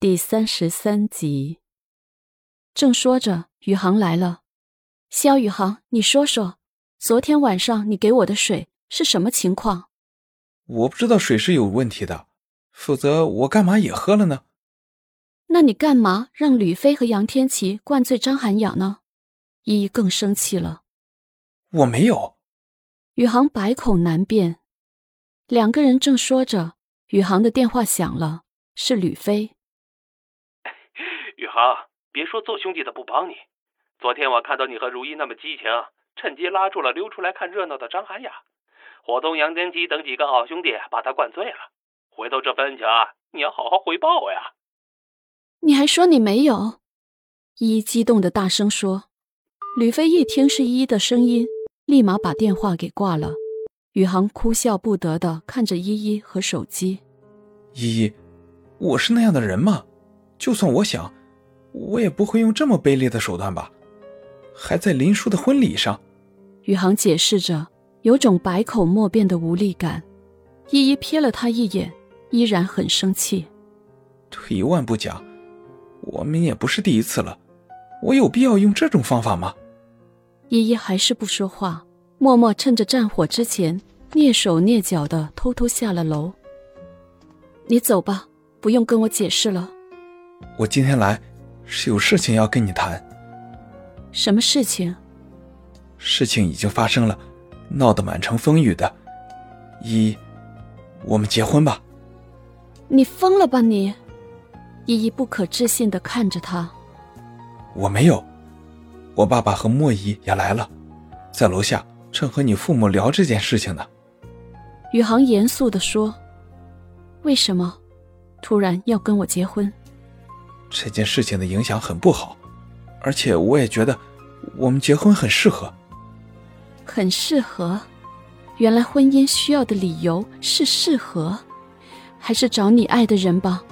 第三十三集。正说着，宇航来了。肖宇航，你说说，昨天晚上你给我的水是什么情况？我不知道水是有问题的，否则我干嘛也喝了呢？那你干嘛让吕飞和杨天琪灌醉张涵雅呢？依依更生气了。我没有。宇航百口难辩。两个人正说着，宇航的电话响了，是吕飞。宇航，别说做兄弟的不帮你。昨天我看到你和如意那么激情，趁机拉住了溜出来看热闹的张涵雅，伙同杨天基等几个好兄弟把他灌醉了。回头这份情你要好好回报我呀。你还说你没有？依依激动的大声说。吕飞一听是依依的声音，立马把电话给挂了。宇航哭笑不得的看着依依和手机。依依，我是那样的人吗？就算我想。我也不会用这么卑劣的手段吧？还在林叔的婚礼上，宇航解释着，有种百口莫辩的无力感。依依瞥了他一眼，依然很生气。退一万步讲，我们也不是第一次了，我有必要用这种方法吗？依依还是不说话，默默趁着战火之前，蹑手蹑脚的偷偷下了楼。你走吧，不用跟我解释了。我今天来。是有事情要跟你谈。什么事情？事情已经发生了，闹得满城风雨的。依依，我们结婚吧。你疯了吧你！依依不可置信的看着他。我没有，我爸爸和莫姨也来了，在楼下正和你父母聊这件事情呢。宇航严肃的说：“为什么突然要跟我结婚？”这件事情的影响很不好，而且我也觉得我们结婚很适合。很适合，原来婚姻需要的理由是适合，还是找你爱的人吧？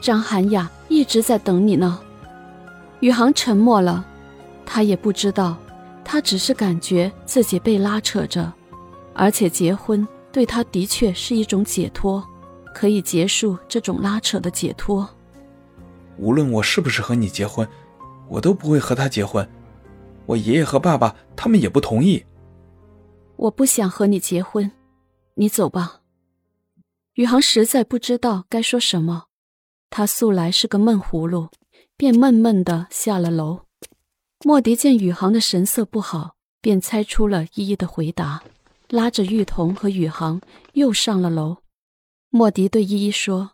张涵雅一直在等你呢。宇航沉默了，他也不知道，他只是感觉自己被拉扯着，而且结婚对他的确是一种解脱，可以结束这种拉扯的解脱。无论我是不是和你结婚，我都不会和他结婚。我爷爷和爸爸他们也不同意。我不想和你结婚，你走吧。宇航实在不知道该说什么，他素来是个闷葫芦，便闷闷的下了楼。莫迪见宇航的神色不好，便猜出了依依的回答，拉着玉彤和宇航又上了楼。莫迪对依依说：“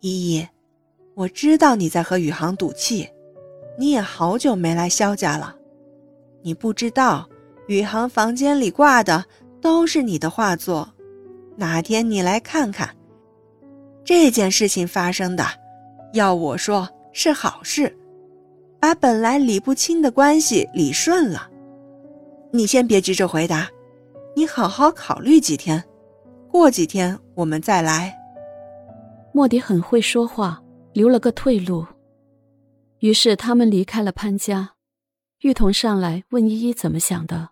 依依。”我知道你在和宇航赌气，你也好久没来肖家了。你不知道，宇航房间里挂的都是你的画作。哪天你来看看。这件事情发生的，要我说是好事，把本来理不清的关系理顺了。你先别急着回答，你好好考虑几天，过几天我们再来。莫迪很会说话。留了个退路，于是他们离开了潘家。玉彤上来问依依怎么想的。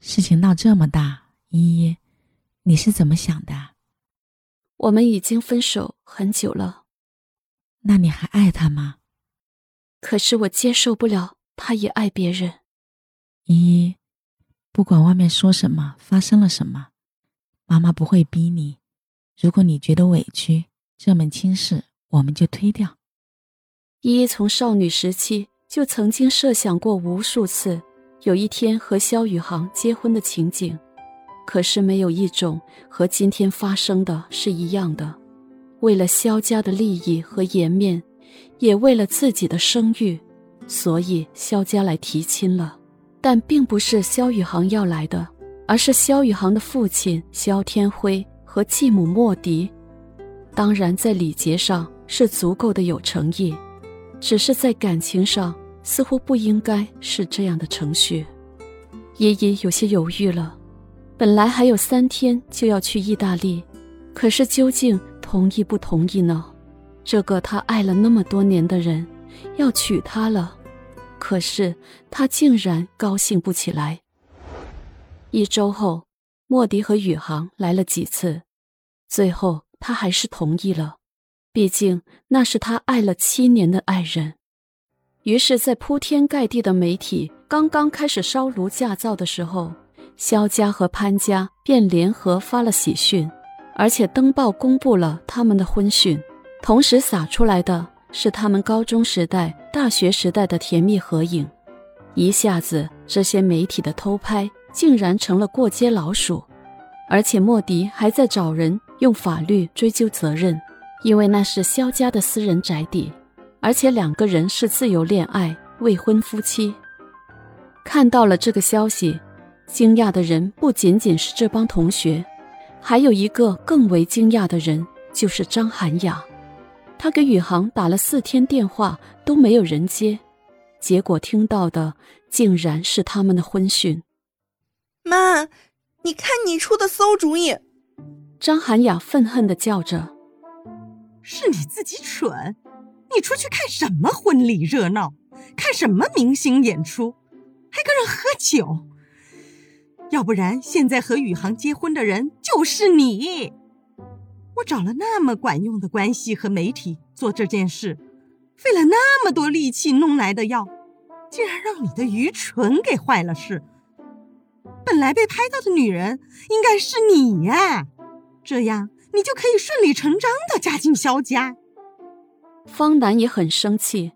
事情闹这么大，依依，你是怎么想的？我们已经分手很久了。那你还爱他吗？可是我接受不了他也爱别人。依依，不管外面说什么，发生了什么，妈妈不会逼你。如果你觉得委屈，这门亲事。我们就推掉。依依从少女时期就曾经设想过无数次有一天和萧宇航结婚的情景，可是没有一种和今天发生的是一样的。为了萧家的利益和颜面，也为了自己的声誉，所以萧家来提亲了。但并不是萧宇航要来的，而是萧宇航的父亲萧天辉和继母莫迪。当然，在礼节上。是足够的有诚意，只是在感情上似乎不应该是这样的程序。依依有些犹豫了，本来还有三天就要去意大利，可是究竟同意不同意呢？这个他爱了那么多年的人要娶她了，可是他竟然高兴不起来。一周后，莫迪和宇航来了几次，最后他还是同意了。毕竟那是他爱了七年的爱人。于是，在铺天盖地的媒体刚刚开始烧炉架灶的时候，肖家和潘家便联合发了喜讯，而且登报公布了他们的婚讯，同时撒出来的是他们高中时代、大学时代的甜蜜合影。一下子，这些媒体的偷拍竟然成了过街老鼠，而且莫迪还在找人用法律追究责任，因为那是萧家的私人宅邸。而且两个人是自由恋爱，未婚夫妻。看到了这个消息，惊讶的人不仅仅是这帮同学，还有一个更为惊讶的人，就是张涵雅。她给宇航打了四天电话都没有人接，结果听到的竟然是他们的婚讯。妈，你看你出的馊主意！张涵雅愤恨地叫着：“是你自己蠢！”你出去看什么婚礼热闹？看什么明星演出？还跟人喝酒？要不然现在和宇航结婚的人就是你。我找了那么管用的关系和媒体做这件事，费了那么多力气弄来的药，竟然让你的愚蠢给坏了事。本来被拍到的女人应该是你呀，这样你就可以顺理成章的嫁进萧家。方南也很生气，